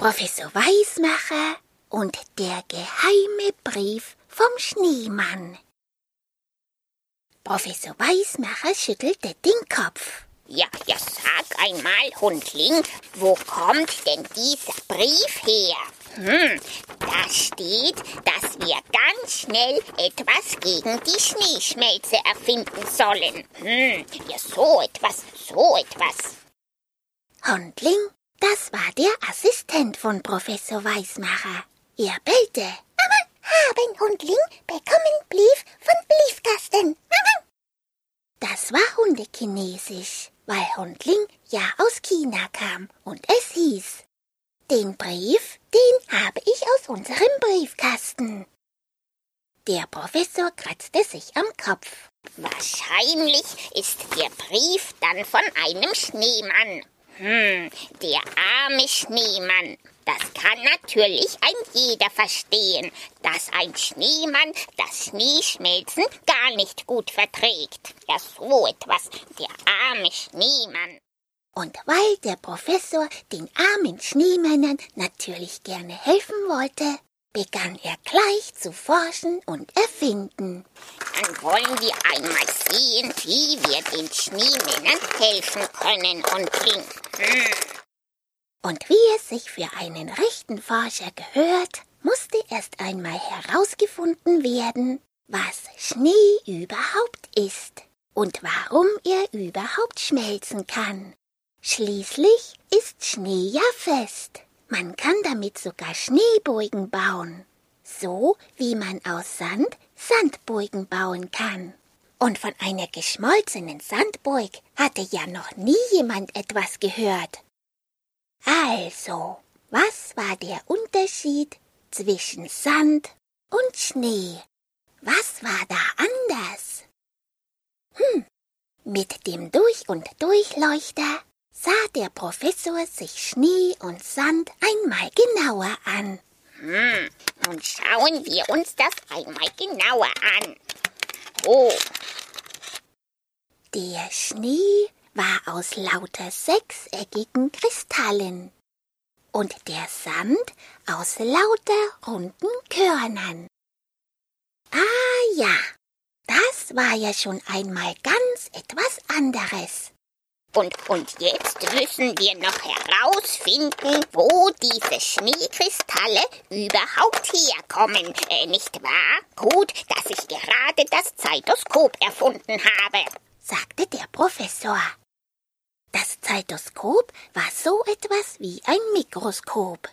Professor Weismacher und der geheime Brief vom Schneemann. Professor Weismacher schüttelte den Kopf. Ja, ja, sag einmal, Hundling, wo kommt denn dieser Brief her? Hm, da steht, dass wir ganz schnell etwas gegen die Schneeschmelze erfinden sollen. Hm, ja, so etwas, so etwas. Hundling, das war der Assistent von Professor Weismacher. Er bellte. Mama, haben Hundling bekommen Brief von Briefkasten. Mama. Das war Hundekinesisch weil Hundling ja aus China kam und es hieß, den Brief, den habe ich aus unserem Briefkasten. Der Professor kratzte sich am Kopf. Wahrscheinlich ist der Brief dann von einem Schneemann. Hm, der arme Schneemann. Das kann natürlich ein jeder verstehen, dass ein Schneemann das Schneeschmelzen gar nicht gut verträgt. Ja, so etwas, der arme Schneemann. Und weil der Professor den armen Schneemännern natürlich gerne helfen wollte, begann er gleich zu forschen und erfinden. Dann wollen wir einmal sehen, wie wir den Schneemännern helfen können und Hm. Und wie es sich für einen rechten Forscher gehört, musste erst einmal herausgefunden werden, was Schnee überhaupt ist und warum er überhaupt schmelzen kann. Schließlich ist Schnee ja fest. Man kann damit sogar Schneeburgen bauen, so wie man aus Sand Sandburgen bauen kann. Und von einer geschmolzenen Sandburg hatte ja noch nie jemand etwas gehört. Also, was war der Unterschied zwischen Sand und Schnee? Was war da anders? Hm, mit dem Durch- und Durchleuchter sah der Professor sich Schnee und Sand einmal genauer an. Hm, nun schauen wir uns das einmal genauer an. Oh. Der Schnee war aus lauter sechseckigen Kristallen und der Sand aus lauter runden Körnern. Ah ja, das war ja schon einmal ganz etwas anderes. Und, und jetzt müssen wir noch herausfinden, wo diese Schneekristalle überhaupt herkommen, äh, nicht wahr? Gut, dass ich gerade das Zeitoskop erfunden habe, sagte der Professor. Das Zeitoskop war so etwas wie ein Mikroskop.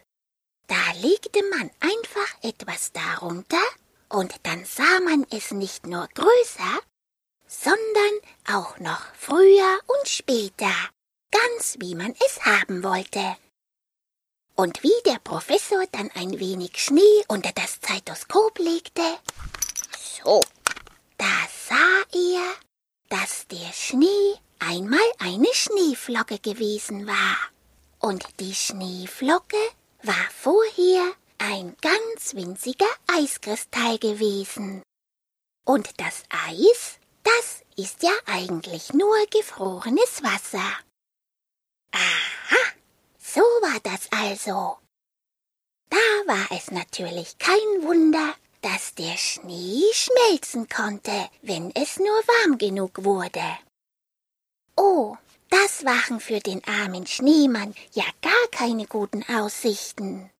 Da legte man einfach etwas darunter und dann sah man es nicht nur größer, sondern auch noch früher und später, ganz wie man es haben wollte. Und wie der Professor dann ein wenig Schnee unter das Zeitoskop legte, so, da sah er, dass der Schnee einmal eine Schneeflocke gewesen war. Und die Schneeflocke war vorher ein ganz winziger Eiskristall gewesen. Und das Eis, das ist ja eigentlich nur gefrorenes Wasser. Aha, so war das also. Da war es natürlich kein Wunder, dass der Schnee schmelzen konnte, wenn es nur warm genug wurde. Oh, das waren für den armen Schneemann ja gar keine guten Aussichten.